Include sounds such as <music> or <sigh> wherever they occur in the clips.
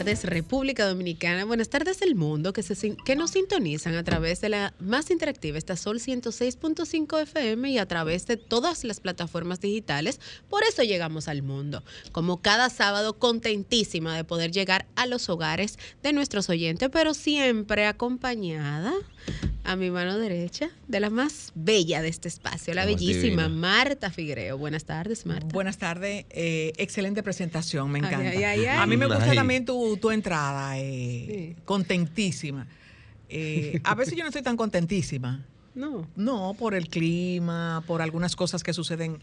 Tardes República Dominicana, buenas tardes el mundo que, que nos sintonizan a través de la más interactiva esta Sol 106.5 FM y a través de todas las plataformas digitales. Por eso llegamos al mundo. Como cada sábado, contentísima de poder llegar a los hogares de nuestros oyentes, pero siempre acompañada a mi mano derecha de la más bella de este espacio, la bellísima Marta Figuereo. Buenas tardes, Marta. Buenas tardes, eh, excelente presentación, me encanta. a mí me gusta también tu, entrada, eh, contentísima. Eh, a veces yo no estoy tan contentísima. <laughs> No. No, por el clima, por algunas cosas que suceden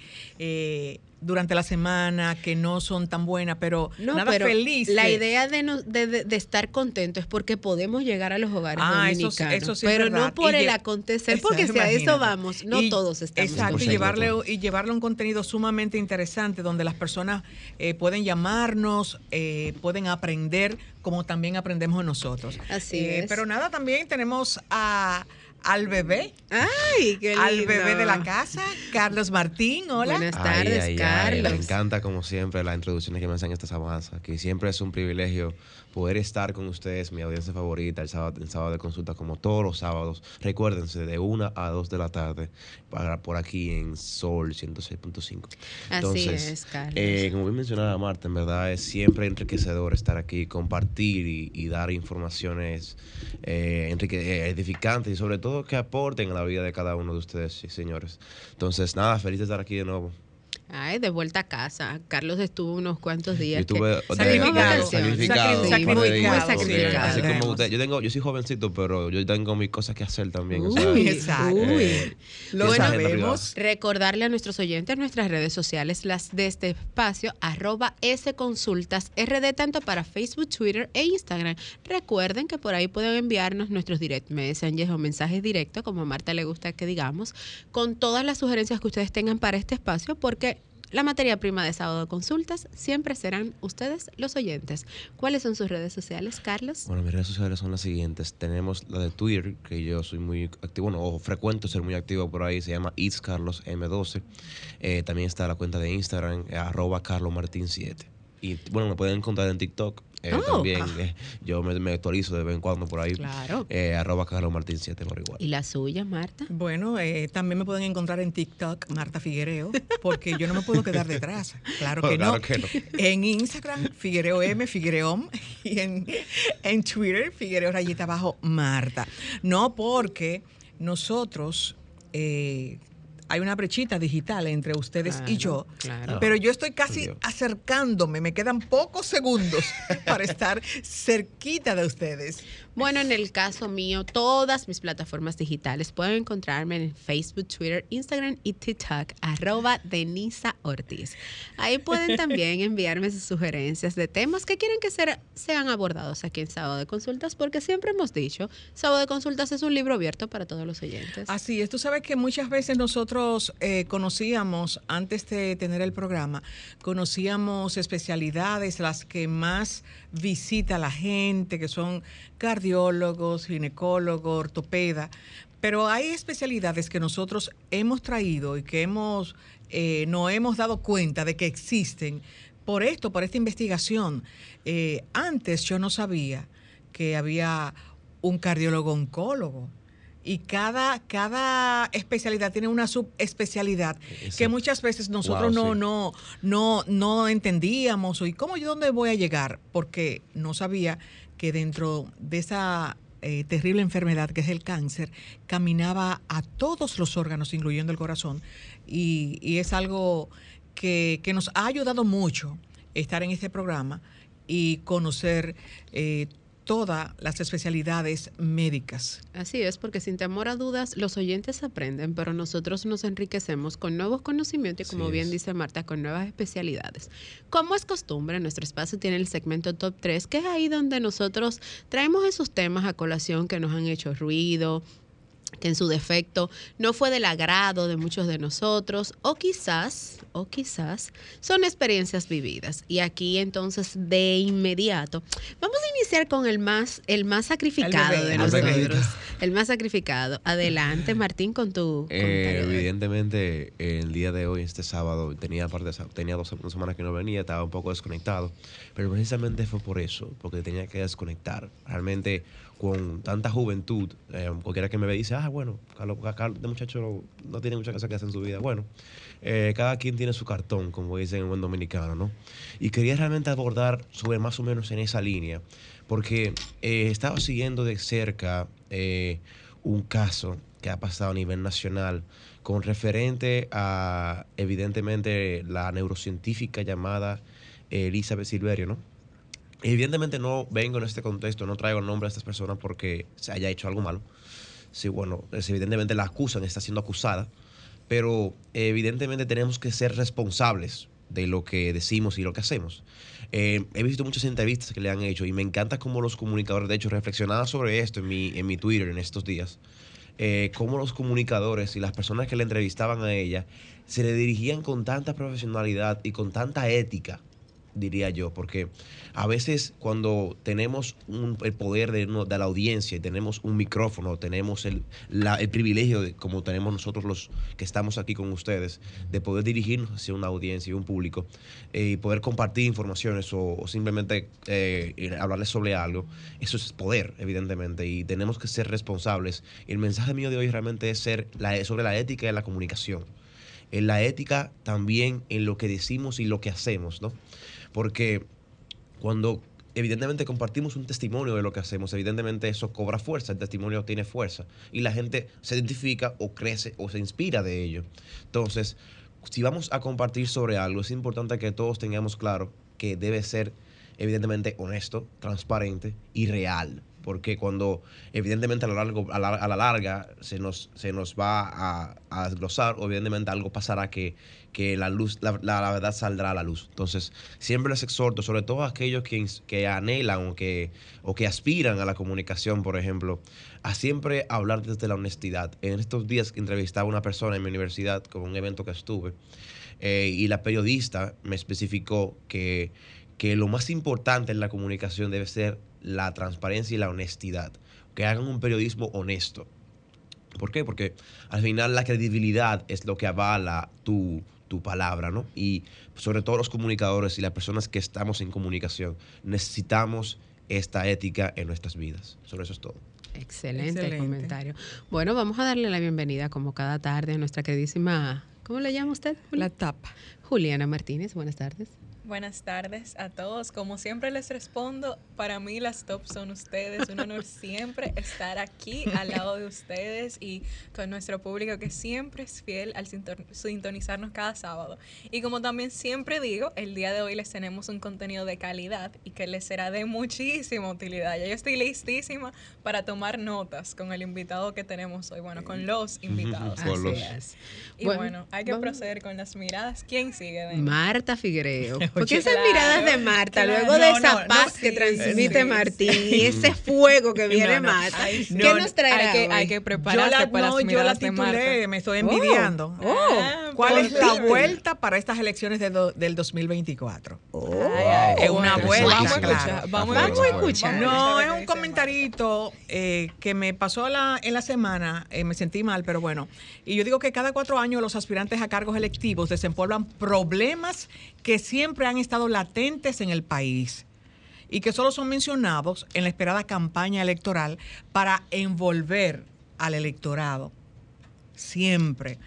durante la semana que no son tan buenas, pero nada feliz. La idea de, de, estar contento es porque podemos llegar a los hogares ah, dominicanos, pero no por el acontecer, porque si a eso vamos, no todos estamos. Exacto, y llevarle, y llevarle un contenido sumamente interesante donde las personas eh, pueden llamarnos, eh, pueden aprender como también aprendemos nosotros. Así eh, es. Pero nada, también tenemos a al bebé. Ay, qué lindo. Al bebé de la casa, Carlos Martín. Hola. Buenas tardes, Carlos. me encanta, como siempre, las introducciones que me hacen estas avanzas, que siempre es un privilegio poder estar con ustedes, mi audiencia favorita, el sábado, el sábado de consulta, como todos los sábados. Recuérdense, de 1 a 2 de la tarde, para, por aquí en Sol 106.5. Así es, Carlos. Eh, como bien mencionaba Marta, en verdad es siempre enriquecedor estar aquí, compartir y, dar informaciones eh, eh, edificantes y sobre todo que aporten a la vida de cada uno de ustedes, señores. Entonces, nada, feliz de estar aquí de nuevo. Ay, de vuelta a casa. Carlos estuvo unos cuantos días. Yo estuve sacrificado. Sacrificado. Así como usted. Yo, tengo, yo soy jovencito, pero yo tengo mis cosas que hacer también. Uy, exacto. Eh, lo sabemos. Recordarle a nuestros oyentes nuestras redes sociales, las de este espacio, arroba consultas rd, tanto para Facebook, Twitter e Instagram. Recuerden que por ahí pueden enviarnos nuestros direct messages o mensajes directos, como a Marta le gusta que digamos, con todas las sugerencias que ustedes tengan para este espacio, porque la materia prima de sábado consultas siempre serán ustedes los oyentes. ¿Cuáles son sus redes sociales, Carlos? Bueno, mis redes sociales son las siguientes. Tenemos la de Twitter, que yo soy muy activo, bueno, o frecuento ser muy activo por ahí, se llama It's Carlos M12. Eh, también está la cuenta de Instagram, eh, arroba carlomartin7. Y bueno, me pueden encontrar en TikTok eh, oh. También eh, yo me, actualizo de vez en cuando por ahí. Claro. Eh, arroba Carlos Martín 7 por igual. ¿Y la suya, Marta? Bueno, eh, también me pueden encontrar en TikTok, Marta Figuereo, porque yo no me puedo quedar detrás. Claro que, no. En Instagram, Figuereo M, Figuereom, y en, en Twitter, Figuereo Rayita Abajo, Marta. No porque nosotros hay una brechita digital entre ustedes y yo. Pero yo estoy casi acercándome, me quedan pocos segundos <laughs> para estar cerquita de ustedes. Bueno, en el caso mío, todas mis plataformas digitales pueden encontrarme en Facebook, Twitter, Instagram y TikTok, arroba Denisa Ortiz. Ahí pueden <laughs> también enviarme sus sugerencias de temas que quieren que sean abordados aquí en Sábado de Consultas, porque siempre hemos dicho, Sábado de Consultas es un libro abierto para todos los oyentes. Así es, tú sabes que muchas veces nosotros eh, conocíamos, antes de tener el programa, conocíamos especialidades, las que más visita la gente, que son cardiólogos, ginecólogos, ortopeda, pero hay especialidades que nosotros hemos traído y que hemos eh, no hemos dado cuenta de que existen por esto, por esta investigación. Eh, antes yo no sabía que había un cardiólogo oncólogo y cada, cada especialidad tiene una subespecialidad que muchas veces nosotros no, no, no, no entendíamos. ¿Y cómo yo dónde voy a llegar? Porque no sabía que dentro de esa eh, terrible enfermedad que es el cáncer, caminaba a todos los órganos, incluyendo el corazón, y, es algo que, que, nos ha ayudado mucho estar en este programa y conocer eh, todas las especialidades médicas. Así es, porque sin temor a dudas, los oyentes aprenden, pero nosotros nos enriquecemos con nuevos conocimientos y, como Así bien es. dice Marta, con nuevas especialidades. Como es costumbre, nuestro espacio tiene el segmento Top 3, que es ahí donde nosotros traemos esos temas a colación que nos han hecho ruido, que en su defecto no fue del agrado de muchos de nosotros o quizás, o quizás son experiencias vividas. Y aquí entonces de inmediato vamos a iniciar con el más el más sacrificado bebé, de el nosotros, bebé. el más sacrificado. Adelante, Martín con tu Eh, evidentemente, el día de hoy, este sábado, tenía, parte tenía dos, dos semanas que no venía, estaba un poco desconectado, pero precisamente fue por eso, porque tenía que desconectar. Realmente, con tanta juventud, eh, cualquiera que me ve dice, ah, bueno, Carlos, Carlos, este muchacho no, tiene muchas cosas que hacer en su vida. Bueno, eh, cada quien tiene su cartón, como dicen en buen dominicano, ¿no? Y quería realmente abordar sobre más o menos en esa línea, porque eh, estaba siguiendo de cerca eh, un caso que ha pasado a nivel nacional con referente a, evidentemente, la neurocientífica llamada eh, Elizabeth Silverio, ¿no? Evidentemente no vengo en este contexto, no traigo nombre de estas personas porque se haya hecho algo malo. Sí, bueno, evidentemente la acusan, está siendo acusada, pero evidentemente tenemos que ser responsables de lo que decimos y lo que hacemos. Eh, he visto muchas entrevistas que le han hecho y me encanta cómo los comunicadores, de hecho, reflexionaba sobre esto en mi, en mi Twitter en estos días, eh, cómo los comunicadores y las personas que le entrevistaban a ella se le dirigían con tanta profesionalidad y con tanta ética diría yo, porque a veces cuando tenemos un- el poder de, la audiencia y tenemos un micrófono, tenemos el, la- el privilegio, de, como tenemos nosotros los que estamos aquí con ustedes, de poder dirigirnos hacia una audiencia y un público eh, y poder compartir informaciones o, simplemente eh, hablarles sobre algo, eso es poder, evidentemente, y tenemos que ser responsables. Y el mensaje mío de hoy realmente es ser la, sobre la ética de la comunicación en la ética también en lo que decimos y lo que hacemos, ¿no? Porque cuando evidentemente compartimos un testimonio de lo que hacemos, evidentemente eso cobra fuerza, el testimonio tiene fuerza y la gente se identifica o crece o se inspira de ello. Entonces, si vamos a compartir sobre algo, es importante que todos tengamos claro que debe ser evidentemente honesto, transparente y real. Porque cuando evidentemente a, la, larga se nos, se nos va a, a desglosar, evidentemente algo pasará que, que la luz, la, la- verdad saldrá a la luz. Entonces, siempre les exhorto, sobre todo a aquellos que, que anhelan o que, o que aspiran a la comunicación, por ejemplo, a siempre hablar desde la honestidad. En estos días entrevistaba a una persona en mi universidad con un evento que estuve, eh, y la periodista me especificó que, que lo más importante en la comunicación debe ser la transparencia y la honestidad. Que hagan un periodismo honesto. ¿Por qué? Porque al final la credibilidad es lo que avala tu, tu palabra, ¿no? Y sobre todo los comunicadores y las personas que estamos en comunicación, necesitamos esta ética en nuestras vidas. Sobre eso es todo. Excelente, Excelente. comentario. Bueno, vamos a darle la bienvenida como cada tarde a nuestra queridísima, ¿cómo le llama usted? La tapa. Juliana Martínez, buenas tardes. Buenas tardes a todos. Como siempre les respondo, para mí las top son ustedes. Un honor <laughs> siempre estar aquí al lado de ustedes y con nuestro público que siempre es fiel al sinton- sintonizarnos cada sábado. Y como también siempre digo, el día de hoy les tenemos un contenido de calidad y que les será de muchísima utilidad. Ya yo estoy listísima para tomar notas con el invitado que tenemos hoy. Bueno, con los invitados. <laughs> Con los- Así es. Y Bueno, bueno, hay que vamos- proceder con las miradas. ¿Quién sigue? Dani? Marta Figuereo. <laughs> Porque esas claro, miradas de Marta, claro. luego de No, esa no, no, paz que sí, transmite sí, Martín sí. y ese fuego que <laughs> viene No, no. Marta, Ay, ¿qué no, nos traerá Hay que, hay que Yo prepararse la, para no, las yo la miradas de Marta. titulé, me estoy envidiando. Oh. Ah, ¿Cuál por es la vuelta para estas elecciones de do- del 2024? Ay, ay, Es una vuelta, Vamos a claro. escuchar. Vamos, Vamos a escuchar. No, es un comentarito eh, que me pasó la- en la semana, eh, me sentí mal, pero bueno. Y yo digo que cada cuatro años los aspirantes a cargos electivos desempolvan problemas que siempre han estado latentes en el país y que solo son mencionados en la esperada campaña electoral para envolver al electorado. Siempre.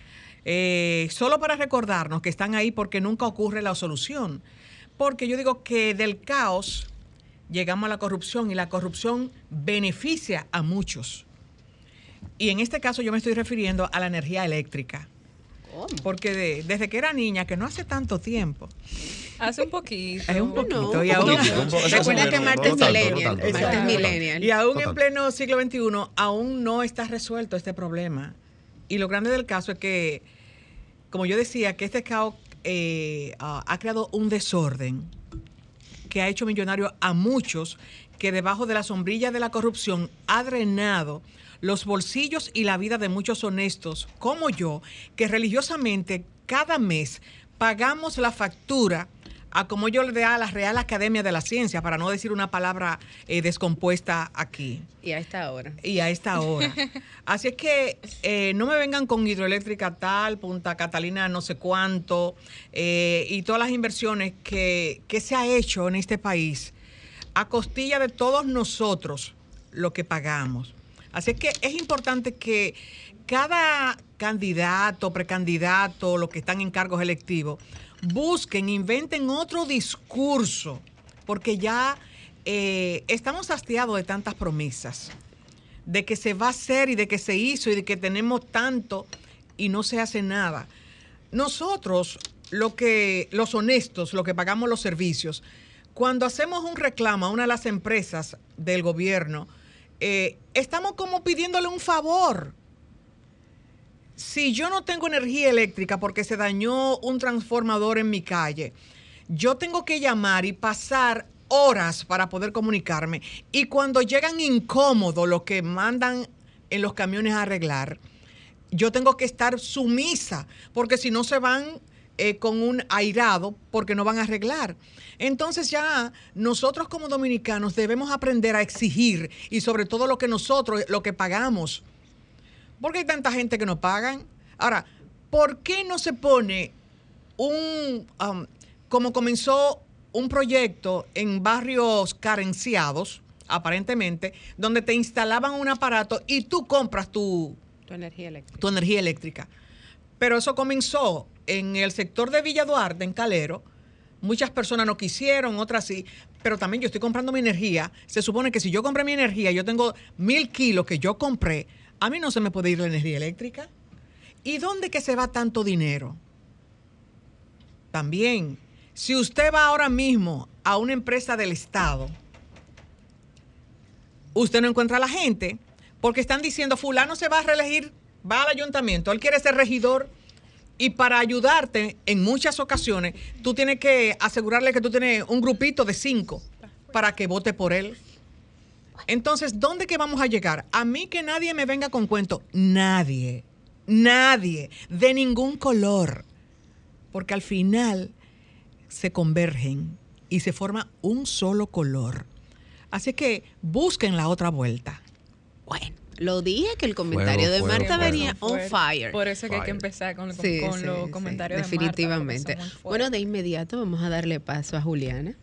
Eh, solo para recordarnos que están ahí porque nunca ocurre la solución. Porque yo digo que del caos llegamos a la corrupción y la corrupción beneficia a muchos. Y en este caso yo me estoy refiriendo a la energía eléctrica. Porque de- desde que era niña, que no hace tanto tiempo, Hace un poquito. es un poquito. No, y aún, Recuerda que es millennial. es millennial. y aún en pleno siglo XXI, aún no está resuelto este problema. Y lo grande del caso es que, como yo decía, que este caos eh, ah, ha creado un desorden que ha hecho millonario a muchos que debajo de la sombrilla de la corrupción ha drenado los bolsillos y la vida de muchos honestos como yo, que religiosamente cada mes pagamos la factura a como yo le da a la Real Academia de la Ciencia, para no decir una palabra eh, descompuesta aquí Y a esta hora. y a esta hora. <laughs> Así es que eh, no me vengan con hidroeléctrica tal, Punta Catalina no sé cuánto, eh, y todas las inversiones que, que se ha hecho en este país a costilla de todos nosotros lo que pagamos. Así es que es importante que cada candidato, precandidato, los que están en cargos electivos, busquen, inventen otro discurso, porque ya eh, estamos hastiados de tantas promesas de que se va a hacer y de que se hizo y de que tenemos tanto y no se hace nada. Nosotros, lo que, los honestos, los que pagamos los servicios, cuando hacemos un reclamo a una de las empresas del gobierno, eh, estamos como pidiéndole un favor. Si yo no tengo energía eléctrica porque se dañó un transformador en mi calle, yo tengo que llamar y pasar horas para poder comunicarme. Y cuando llegan incómodos los que mandan en los camiones a arreglar, yo tengo que estar sumisa, porque si no se van eh, con un airado, porque no van a arreglar. Entonces ya nosotros como dominicanos debemos aprender a exigir y sobre todo lo que nosotros, lo que pagamos. Porque hay tanta gente que no pagan. Ahora, ¿por qué no se pone un, um, como comenzó un proyecto en barrios carenciados, aparentemente, donde te instalaban un aparato y tú compras tu, Tu energía eléctrica. tu energía eléctrica. Pero eso comenzó en el sector de Villa Duarte, en Calero. Muchas personas no quisieron, otras sí. Pero también yo estoy comprando mi energía. Se supone que si yo compré mi energía, yo tengo mil kilos que yo compré, a mí no se me puede ir la energía eléctrica. ¿Y dónde que se va tanto dinero? También, si usted va ahora mismo a una empresa del Estado, usted no encuentra a la gente porque están diciendo, fulano se va a reelegir, va al ayuntamiento, él quiere ser regidor y para ayudarte en muchas ocasiones, tú tienes que asegurarle que tú tienes un grupito de cinco para que vote por él. Entonces, ¿dónde que vamos a llegar? A mí que nadie me venga con cuento, nadie, nadie, de ningún color, porque al final se convergen y se forma un solo color. Así que busquen la otra vuelta. Bueno, lo dije que el comentario Fuego, de fuego, Marta fuego. venía on fire. Por eso que hay que empezar con, con- Sí, con sí, los sí, comentarios de Marta, definitivamente. bueno, de inmediato vamos a darle paso a Juliana.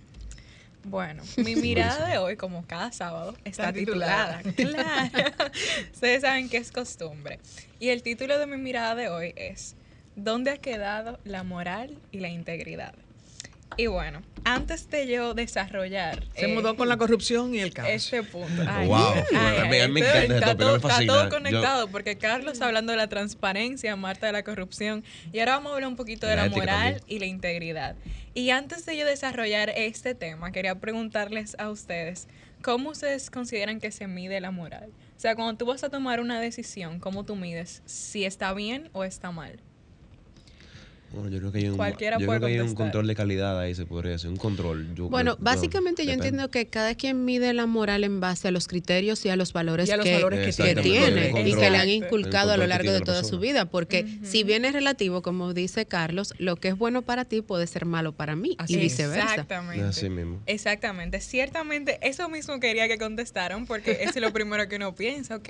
Bueno, <laughs> mi mirada de hoy, como cada sábado, está Está titulada. titulada. Claro. <laughs> Ustedes saben que es costumbre. Y el título de mi mirada de hoy es ¿Dónde ha quedado la moral y la integridad? Y bueno, antes de yo desarrollar Se eh, mudó con la corrupción y el caos. este punto. Wow. A mí- a mí me Ustedes- encanta ese está, todo, me está todo Yo- conectado porque Carlos hablando de la transparencia, Marta de la corrupción y ahora vamos a hablar un poquito de La la moral también. y la integridad. Y antes de yo desarrollar este tema, quería preguntarles a ustedes, ¿cómo ustedes consideran que se mide la moral? O sea, cuando tú vas a tomar una decisión, ¿cómo tú mides si está bien o está mal? Bueno, yo creo que hay un, Cualquiera yo puede creo que hay un control de calidad ahí, se podría decir, un control. Yo Bueno, creo- básicamente yo depende. entiendo que cada quien mide la moral en base a los criterios y a los valores, Y a los que, valores que tiene y que le han control. inculcado a lo largo de la toda su vida. Porque si bien es relativo, como dice Carlos, lo que es bueno para ti puede ser malo para mí Así y viceversa. Exactamente. Así mismo. Exactamente, ciertamente eso mismo quería que contestaran porque es lo primero que uno piensa, ok,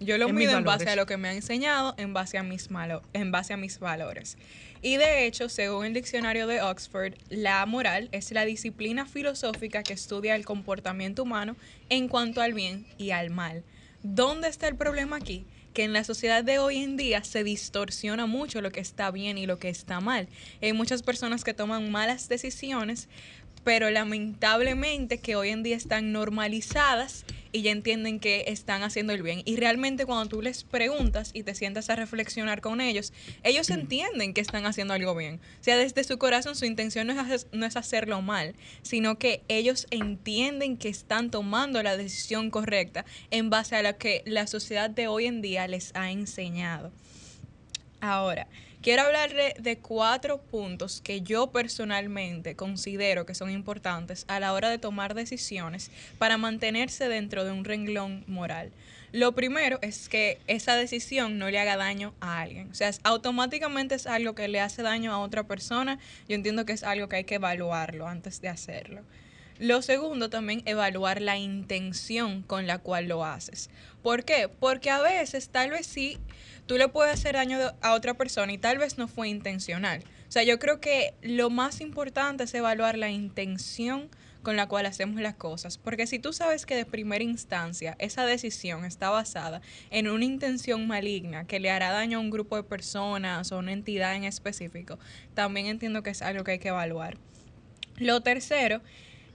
yo lo En mido en base a lo que me ha enseñado, en base a mis malo, en base a mis valores. Y de hecho, según el diccionario de Oxford, la moral es la disciplina filosófica que estudia el comportamiento humano en cuanto al bien y al mal. ¿Dónde está el problema aquí? Que en la sociedad de hoy en día se distorsiona mucho lo que está bien y lo que está mal. Hay muchas personas que toman malas decisiones pero lamentablemente que hoy en día están normalizadas y ya entienden que están haciendo el bien. Y realmente cuando tú les preguntas y te sientas a reflexionar con ellos, ellos entienden que están haciendo algo bien. O sea, desde su corazón su intención no es, hacer- no es hacerlo mal, sino que ellos entienden que están tomando la decisión correcta en base a lo que la sociedad de hoy en día les ha enseñado. Ahora, quiero hablarle de cuatro puntos que yo personalmente considero que son importantes a la hora de tomar decisiones para mantenerse dentro de un renglón moral. Lo primero es que esa decisión no le haga daño a alguien. O sea, es- automáticamente es algo que le hace daño a otra persona. Yo entiendo que es algo que hay que evaluarlo antes de hacerlo. Lo segundo también, evaluar la intención con la cual lo haces. ¿Por qué? Porque a veces, tal vez sí, tú le puedes hacer daño a otra persona y tal vez no fue intencional. O sea, yo creo que lo más importante es evaluar la intención con la cual hacemos las cosas. Porque si tú sabes que de primera instancia esa decisión está basada en una intención maligna que le hará daño a un grupo de personas o una entidad en específico, también entiendo que es algo que hay que evaluar. Lo tercero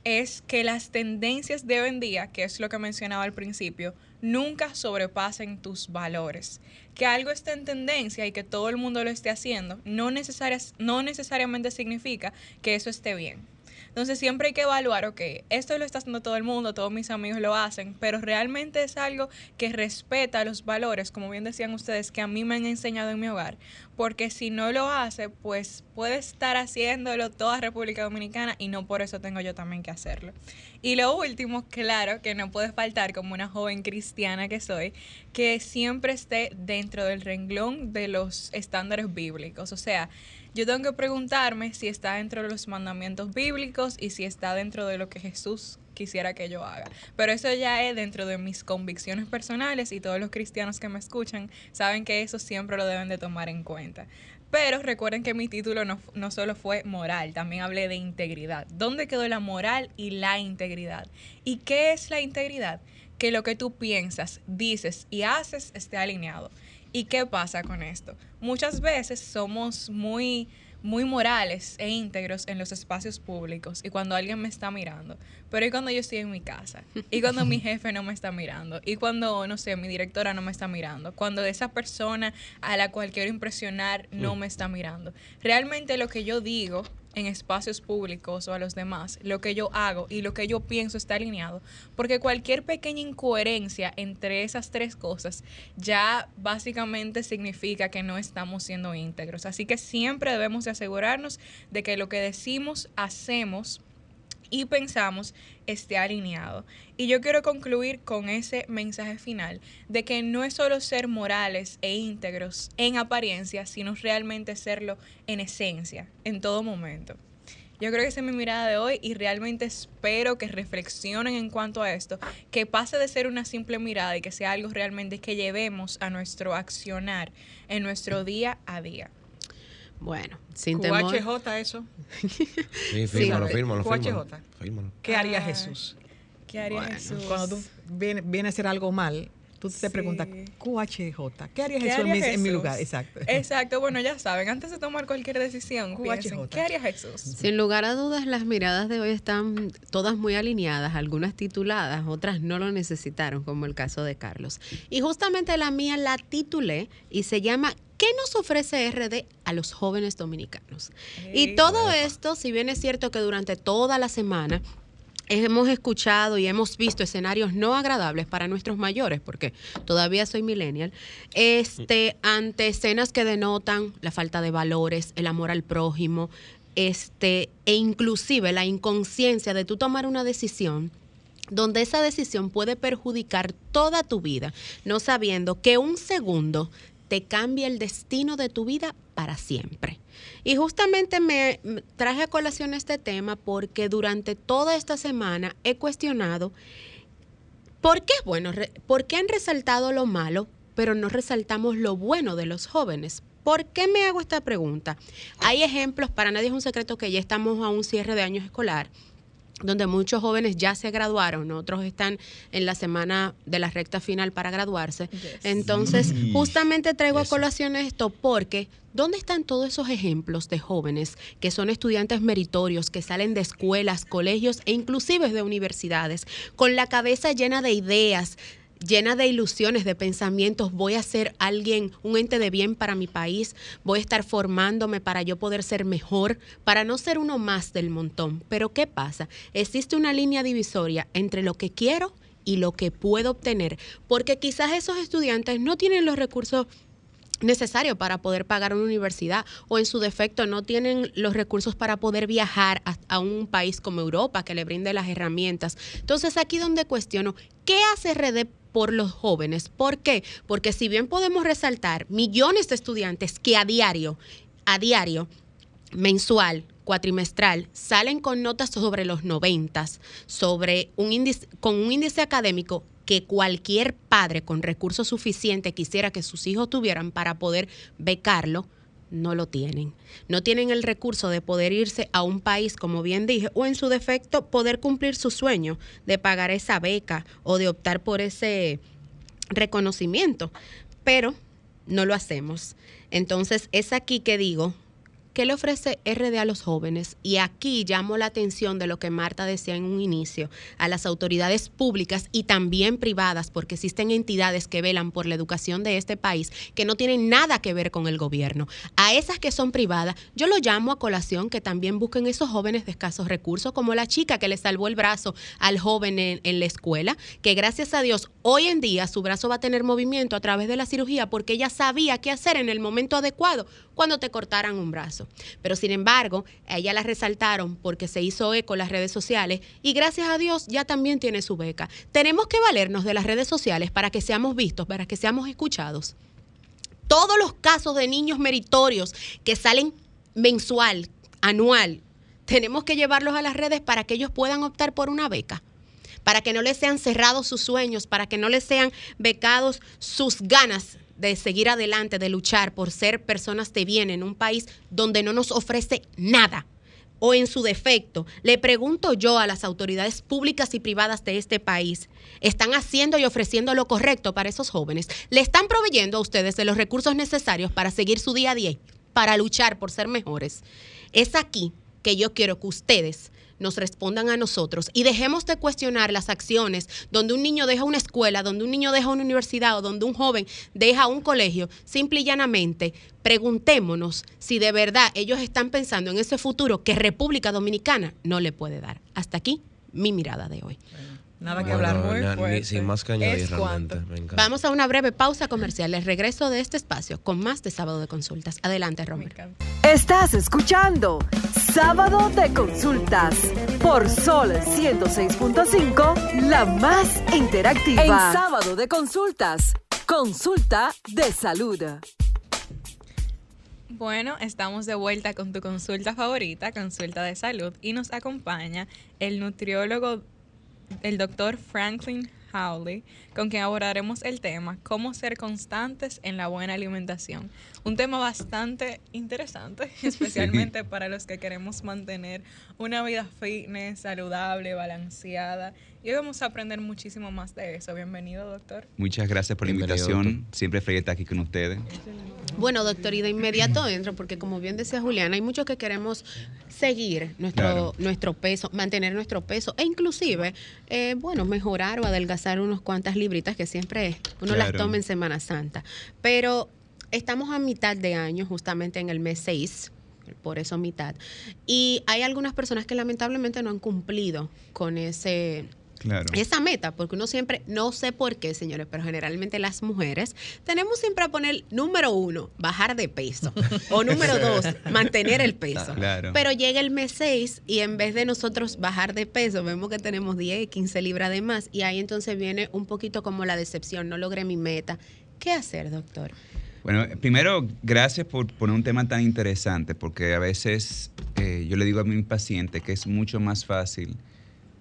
es que las tendencias de hoy en día, que es lo que mencionaba al principio, nunca sobrepasen tus valores. Que algo esté en tendencia y que todo el mundo lo esté haciendo, no, necesarias- no necesariamente significa que eso esté bien. Entonces siempre hay que evaluar, ok, esto lo está haciendo todo el mundo, todos mis amigos lo hacen, pero realmente es algo que respeta los valores, como bien decían ustedes, que a mí me han enseñado en mi hogar, porque si no lo hace, pues puede estar haciéndolo toda República Dominicana y no por eso tengo yo también que hacerlo. Y lo último, claro, que no puede faltar como una joven cristiana que soy, que siempre esté dentro del renglón de los estándares bíblicos, o sea, yo tengo que preguntarme si está dentro de los mandamientos bíblicos y si está dentro de lo que Jesús quisiera que yo haga. Pero eso ya es dentro de mis convicciones personales y todos los cristianos que me escuchan saben que eso siempre lo deben de tomar en cuenta. Pero recuerden que mi título no, no solo fue moral, también hablé de integridad. ¿Dónde quedó la moral y la integridad? ¿Y qué es la integridad? Que lo que tú piensas, dices y haces esté alineado. ¿Y qué pasa con esto? Muchas veces somos muy muy morales e íntegros en los espacios públicos y cuando alguien me está mirando. Pero ¿y cuando yo estoy en mi casa? ¿Y cuando mi <laughs> jefe no me está mirando? ¿Y cuando, no sé, mi directora no me está mirando? Cuando esa persona a la cual quiero impresionar no me está mirando. Realmente lo que yo digo en espacios públicos o a los demás, lo que yo hago y lo que yo pienso está alineado, porque cualquier pequeña incoherencia entre esas tres cosas ya básicamente significa que no estamos siendo íntegros. Así que siempre debemos de asegurarnos de que lo que decimos, hacemos y pensamos esté alineado. Y yo quiero concluir con ese mensaje final de que no es solo ser morales e íntegros en apariencia, sino realmente serlo en esencia, en todo momento. Yo creo que esa es mi mirada de hoy y realmente espero que reflexionen en cuanto a esto, que pase de ser una simple mirada y que sea algo realmente que llevemos a nuestro accionar en nuestro día a día. Bueno, sin temor. QHJ eso. Sí, fírmalo, Sí. fírmalo, QHJ. fírmalo. Fírmalo. ¿Qué haría. Jesús? ¿Qué haría Bueno, Jesús? Cuando tú viene, viene a hacer algo mal, tú te Sí. preguntas, QHJ, ¿qué haría ¿Qué Jesús, en, haría mi, en mi Jesús? lugar? Exacto. Exacto, bueno, ya saben, antes de tomar cualquier decisión, QHJ. piensen, ¿qué haría Jesús? Sin lugar a dudas, las miradas de hoy están todas muy alineadas, algunas tituladas, otras no lo necesitaron, como el caso de Carlos. Y justamente la mía la titulé y se llama ¿Qué nos ofrece RD a los jóvenes dominicanos? Y todo esto, si bien es cierto que durante toda la semana hemos escuchado y hemos visto escenarios no agradables para nuestros mayores, porque todavía soy millennial, este, ante escenas que denotan la falta de valores, el amor al prójimo, este, e inclusive la inconsciencia de tú tomar una decisión donde esa decisión puede perjudicar toda tu vida, no sabiendo que un segundo te cambia el destino de tu vida para siempre. Y justamente me traje a colación este tema porque durante toda esta semana he cuestionado por qué, bueno, re- por qué han resaltado lo malo, pero no resaltamos lo bueno de los jóvenes. ¿Por qué me hago esta pregunta? Hay ejemplos, para nadie es un secreto que ya estamos a un cierre de año escolar donde muchos jóvenes ya se graduaron, otros están en la semana de la recta final para graduarse. Entonces, justamente traigo a colación esto porque ¿dónde están todos esos ejemplos de jóvenes que son estudiantes meritorios, que salen de escuelas, colegios e inclusive de universidades, con la cabeza llena de ideas, llena de ilusiones, de pensamientos, voy a ser alguien, un ente de bien para mi país, voy a estar formándome para yo poder ser mejor, para no ser uno más del montón. Pero ¿qué pasa? Existe una línea divisoria entre lo que quiero y lo que puedo obtener, porque quizás esos estudiantes no tienen los recursos necesarios para poder pagar una universidad o en su defecto no tienen los recursos para poder viajar a, un país como Europa que le brinde las herramientas. Entonces aquí donde cuestiono, ¿qué hace RD por los jóvenes. ¿Por qué? Porque si bien podemos resaltar millones de estudiantes que a diario, a diario, mensual, cuatrimestral, salen con notas sobre los noventas, sobre un índice, con un índice académico que cualquier padre con recursos suficientes quisiera que sus hijos tuvieran para poder becarlo, no lo tienen. No tienen el recurso de poder irse a un país, como bien dije, o en su defecto poder cumplir su sueño de pagar esa beca o de optar por ese reconocimiento. Pero no lo hacemos. Entonces es aquí que digo, ¿Qué le ofrece RD a los jóvenes? Y aquí llamo la atención de lo que Marta decía en un inicio, a las autoridades públicas y también privadas, porque existen entidades que velan por la educación de este país que no tienen nada que ver con el gobierno. A esas que son privadas, yo lo llamo a colación que también busquen esos jóvenes de escasos recursos, como la chica que le salvó el brazo al joven en, en la escuela, que gracias a Dios hoy en día su brazo va a tener movimiento a través de la cirugía porque ella sabía qué hacer en el momento adecuado cuando te cortaran un brazo. Pero sin embargo, ella la resaltaron porque se hizo eco en las redes sociales y gracias a Dios ya también tiene su beca. Tenemos que valernos de las redes sociales para que seamos vistos, para que seamos escuchados. Todos los casos de niños meritorios que salen mensual, anual, tenemos que llevarlos a las redes para que ellos puedan optar por una beca para que no les sean cerrados sus sueños, para que no les sean becados sus ganas de seguir adelante, de luchar por ser personas de bien en un país donde no nos ofrece nada o en su defecto, le pregunto yo a las autoridades públicas y privadas de este país, ¿están haciendo y ofreciendo lo correcto para esos jóvenes? ¿Le están proveyendo a ustedes de los recursos necesarios para seguir su día a día, para luchar por ser mejores? Es aquí que yo quiero que ustedes nos respondan a nosotros y dejemos de cuestionar las acciones donde un niño deja una escuela, donde un niño deja una universidad o donde un joven deja un colegio. Simple y llanamente, preguntémonos si de verdad ellos están pensando en ese futuro que República Dominicana no le puede dar. Hasta aquí mi mirada de hoy. Nada que hablar muy na- ni- fuerte. sin más que añadir realmente. cuanto. Me encanta. Vamos a una breve pausa comercial. El regreso de este espacio con más de sábado de consultas. Adelante, Me Romer. encanta. Estás escuchando Sábado de Consultas por Sol 106.5, la más interactiva. En Sábado de Consultas, consulta de salud. Bueno, estamos de vuelta con tu consulta favorita, consulta de salud, y nos acompaña el nutriólogo, el doctor Franklin Howley, con quien abordaremos el tema cómo ser constantes en la buena alimentación. Un tema bastante interesante, <laughs> especialmente para los que queremos mantener una vida fitness, saludable, balanceada. Y hoy vamos a aprender muchísimo más de eso. Bienvenido, doctor. Muchas gracias por la invitación. Siempre feliz de estar aquí con ustedes. Bueno, doctor, y de inmediato entro, porque como bien decía Juliana, hay muchos que queremos seguir nuestro, Claro. nuestro peso, mantener nuestro peso, e inclusive, eh, bueno, mejorar o adelgazar unos cuantas libritas que siempre uno las toma en Semana Santa. Pero estamos a mitad de año, justamente en el mes 6, por eso mitad, y hay algunas personas que lamentablemente no han cumplido con ese Claro. esa meta, porque uno siempre, no sé por qué, señores, pero generalmente las mujeres tenemos siempre a poner número uno, bajar de peso, o <laughs> número dos, mantener el peso. Claro. Pero llega el mes 6 y en vez de nosotros bajar de peso, vemos que tenemos 10, 15 libras de más y ahí entonces viene un poquito como la decepción, no logré mi meta. ¿Qué hacer, doctor? Bueno, primero, gracias por poner un tema tan interesante, porque a veces eh, yo le digo a mi paciente que es mucho más fácil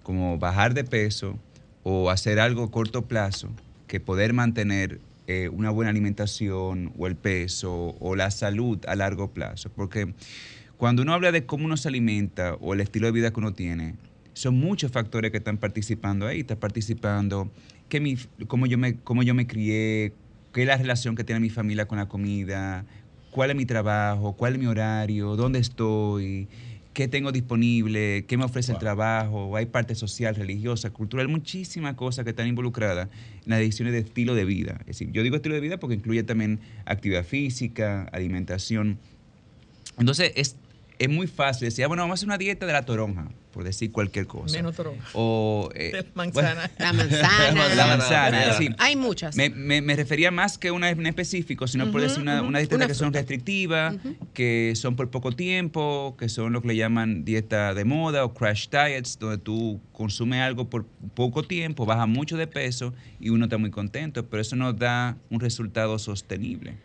como bajar de peso o hacer algo a corto plazo que poder mantener eh, una buena alimentación o el peso o la salud a largo plazo. Porque cuando uno habla de cómo uno se alimenta o el estilo de vida que uno tiene, son muchos factores que están participando ahí. Está participando que mi, cómo, yo me, cómo yo me crié, qué es la relación que tiene mi familia con la comida, cuál es mi trabajo, cuál es mi horario, dónde estoy, qué tengo disponible, qué me ofrece el trabajo, hay parte social, religiosa, cultural, muchísimas cosas que están involucradas en las decisiones de estilo de vida. Es decir, yo digo estilo de vida porque incluye también actividad física, alimentación. Entonces, es, es muy fácil decir, ah, bueno, vamos a hacer una dieta de la toronja por decir cualquier cosa. Menos toronja. O <laughs> eh, manzana. <laughs> la manzana. la manzana. Sí. Hay muchas. Me, me, refería más que una en específico, sino por decir una, una dieta que son restrictivas, que son por poco tiempo, que son lo que le llaman dieta de moda o crash diets, donde tú consumes algo por poco tiempo, baja mucho de peso y uno está muy contento, pero eso no da un resultado sostenible.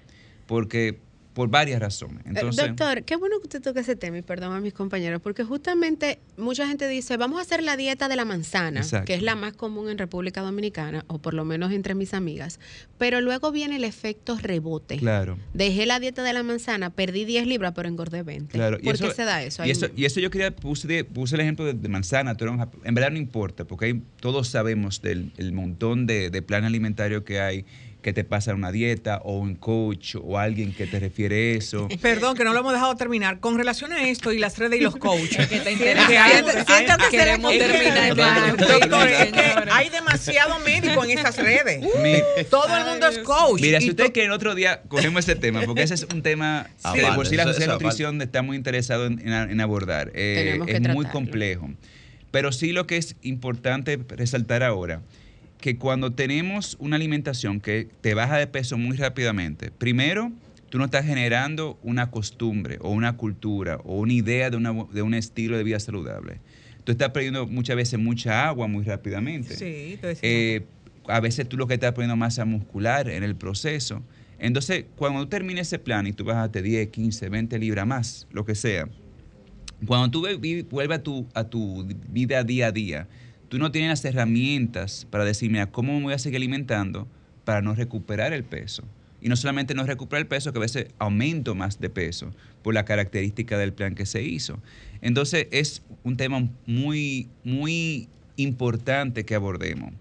Porque por varias razones. Eh, Entonces, Doctor, qué bueno que usted toque ese tema y perdón a mis compañeros, porque justamente mucha gente dice, vamos a hacer la dieta de la manzana, que es la más común en República Dominicana, o por lo menos entre mis amigas, pero luego viene el efecto rebote. Claro. Dejé la dieta de la manzana, perdí 10 libras, pero engordé 20. Claro. ¿Por qué se da eso? Y, eso? y eso yo quería, puse, puse el ejemplo de, manzana, toronja, en verdad no importa, porque todos sabemos del montón de, de plan alimentario que hay que te pasa una dieta o un coach o alguien que te refiere eso. <laughs> Perdón, que no lo hemos dejado terminar. Con relación a esto y las redes y los coaches. <laughs> que te interesa. queremos terminar. Doctor, es que hay demasiado médico en esas redes. <laughs> Todo el mundo es coach. Mira, si ustedes quieren otro día, cogemos ese tema, porque ese es un tema que por si la Sociedad de Nutrición está muy interesado en, abordar. Eh, es muy complejo. Pero sí lo que es importante resaltar ahora que cuando tenemos una alimentación que te baja de peso muy rápidamente, primero, tú no estás generando una costumbre o una cultura o una idea de, un estilo de vida saludable. Tú estás perdiendo muchas veces mucha agua muy rápidamente. Sí, eh, a veces tú lo que estás poniendo masa muscular en el proceso. Entonces, cuando tú termines ese plan y tú bajas 10, 15, 20 libras más, lo que sea, cuando tú vuelves a tu, a tu vida día a día, tú no tienes las herramientas para decir, mira, ¿cómo me voy a seguir alimentando para no recuperar el peso? Y no solamente no recuperar el peso, que a veces aumento más de peso por la característica del plan que se hizo. Entonces es un tema muy, muy importante que abordemos.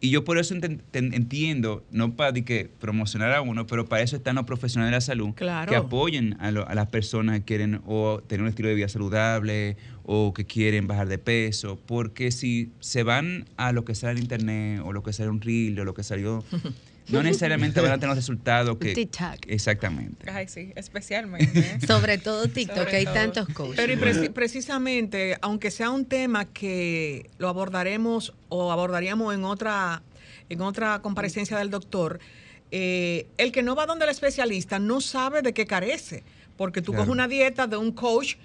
Y yo por eso entiendo, no para que promocionar a uno, pero para eso están los profesionales de la salud que apoyen a, las personas que quieren o tener un estilo de vida saludable o que quieren bajar de peso, porque si se van a lo que sale en internet o lo que sale en un reel o lo que salió <laughs> no necesariamente van a tener los resultados que... TikTok. Exactamente. Ay, sí, especialmente. <laughs> Sobre todo TikTok, que hay tantos coaches. Pero precisamente, aunque sea un tema que lo abordaremos o abordaríamos en otra, en otra comparecencia del doctor, eh, el que no va donde el especialista no sabe de qué carece, porque tú coges una dieta de un coach,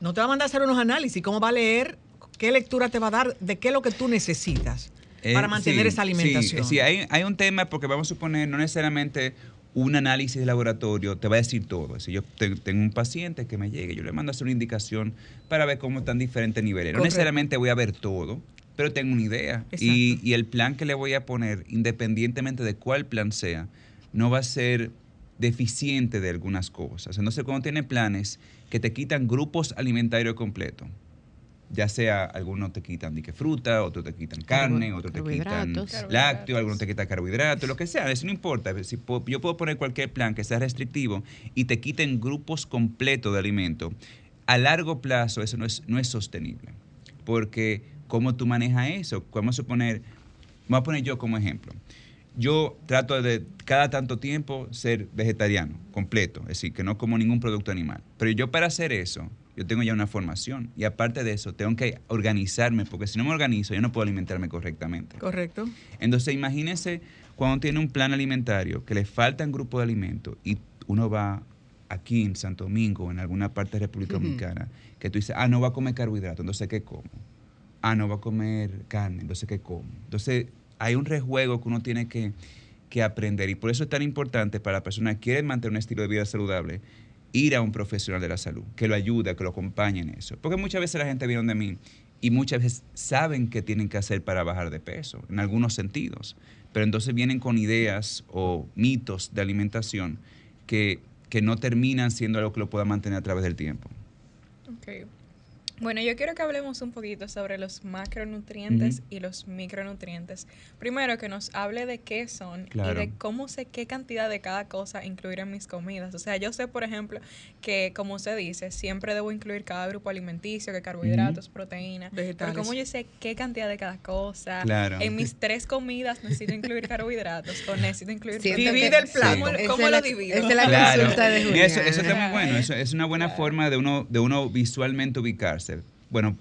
no te va a mandar a hacer unos análisis, cómo va a leer, qué lectura te va a dar, de qué es lo que tú necesitas. Eh, para mantener esa alimentación. Sí, hay, hay, un tema porque vamos a suponer, no necesariamente un análisis de laboratorio te va a decir todo. Si yo tengo un paciente que me llegue, yo le mando a hacer una indicación para ver cómo están diferentes niveles. No necesariamente voy a ver todo, pero tengo una idea. Y, y, el plan que le voy a poner, independientemente de cuál plan sea, no va a ser deficiente de algunas cosas. Entonces, cuando tiene planes que te quitan grupos alimentarios completos, ya sea algunos te quitan de que fruta, otros te quitan carne, otros te quitan lácteo, algunos te quitan carbohidratos, lo que sea, eso no importa. Si yo puedo poner cualquier plan que sea restrictivo y te quiten grupos completos de alimentos, a largo plazo eso no es, no es sostenible. Porque ¿cómo tú manejas eso? Vamos a poner, vamos a poner yo como ejemplo. Yo trato de cada tanto tiempo ser vegetariano, completo, es decir, que no como ningún producto animal. Pero yo para hacer eso, yo tengo ya una formación y aparte de eso tengo que organizarme porque si no me organizo yo no puedo alimentarme correctamente. Correcto. Entonces imagínense cuando tiene un plan alimentario que le falta un grupo de alimentos y uno va aquí en Santo Domingo o en alguna parte de República Dominicana que tú dices, ah, no va a comer carbohidratos, entonces ¿qué como? Ah, no va a comer carne, entonces ¿qué como? Entonces hay un rejuego que uno tiene que, que aprender y por eso es tan importante para la persona que quiere mantener un estilo de vida saludable ir a un profesional de la salud, que lo ayude, que lo acompañe en eso. Porque muchas veces la gente viene de mí y muchas veces saben qué tienen que hacer para bajar de peso, en algunos sentidos, pero entonces vienen con ideas o mitos de alimentación que, que no terminan siendo algo que lo pueda mantener a través del tiempo. Bueno, yo quiero que hablemos un poquito sobre los macronutrientes y los micronutrientes. Primero, que nos hable de qué son y de cómo sé qué cantidad de cada cosa incluir en mis comidas. O sea, yo sé, por ejemplo, que como usted dice, siempre debo incluir cada grupo alimenticio, que carbohidratos, proteínas. Pero como yo sé qué cantidad de cada cosa, en mis <laughs> tres comidas necesito incluir carbohidratos o necesito incluir Divide el plato. ¿Cómo, lo divido? es la consulta de Eso, eso está muy bueno. Eso es una buena forma de uno, de uno visualmente ubicarse bueno,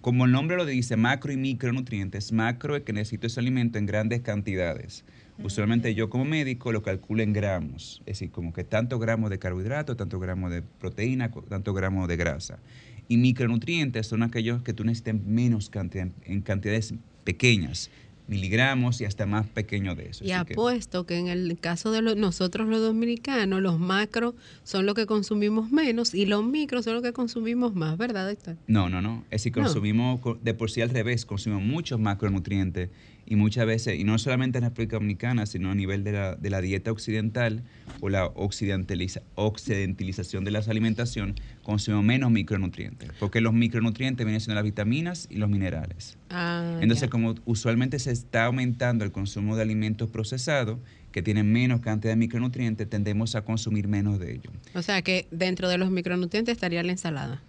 como el nombre lo dice, macro y micronutrientes. Macro es que necesito ese alimento en grandes cantidades. Usualmente yo como médico lo calculo en gramos, es decir, como que tantos gramos de carbohidratos, tantos gramos de proteína, tantos gramos de grasa. Y micronutrientes son aquellos que tú necesitas menos cantidad, en cantidades pequeñas miligramos y hasta más pequeño de eso. Y apuesto que... en el caso de nosotros los dominicanos, los macros son los que consumimos menos y los micros son los que consumimos más, ¿verdad, doctor? No, no, no. Es decir, consumimos de por sí al revés, consumimos muchos macronutrientes y muchas veces, y no solamente en la República Dominicana, sino a nivel de la, de la dieta occidental o la occidentalización de la alimentación, consumimos menos micronutrientes, porque los micronutrientes vienen siendo las vitaminas y los minerales. Ah, Entonces, como usualmente se está aumentando el consumo de alimentos procesados, que tienen menos cantidad de micronutrientes, tendemos a consumir menos de ellos. O sea que dentro de los micronutrientes estaría la ensalada.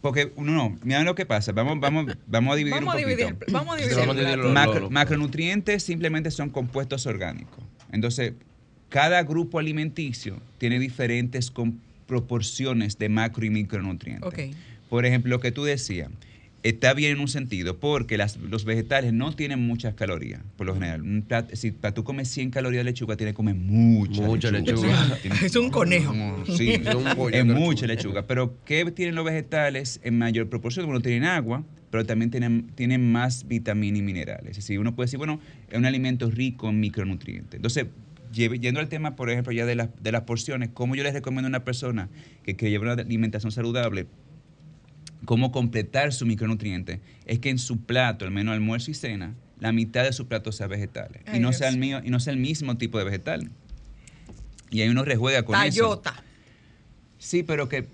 Porque, no, no, mira lo que pasa. Vamos, vamos, vamos a dividir vamos un poquito. vamos a dividir. macronutrientes simplemente son compuestos orgánicos. Entonces, cada grupo alimenticio tiene diferentes proporciones de macro y micronutrientes. Por ejemplo, lo que tú decías, está bien en un sentido, porque los vegetales no tienen muchas calorías, por lo general. si para tú comes 100 calorías de lechuga, tienes que comer mucha, lechuga. <laughs> es un conejo. <laughs> Sí, es, mucha lechuga. Pero, ¿qué tienen los vegetales en mayor proporción? Bueno, tienen agua, pero también tienen, tienen más vitaminas y minerales. Es decir, uno puede decir, bueno, es un alimento rico en micronutrientes. Entonces, yendo al tema, por ejemplo, ya de, las, de las porciones, ¿cómo yo les recomiendo a una persona que, que lleva una alimentación saludable? Cómo completar su micronutriente es que en su plato, al menos almuerzo y cena, la mitad de su plato sea vegetales y no sea el mío y no sea el mismo tipo de vegetal. Y ahí uno rejuega con Tayota. eso. Sí, pero que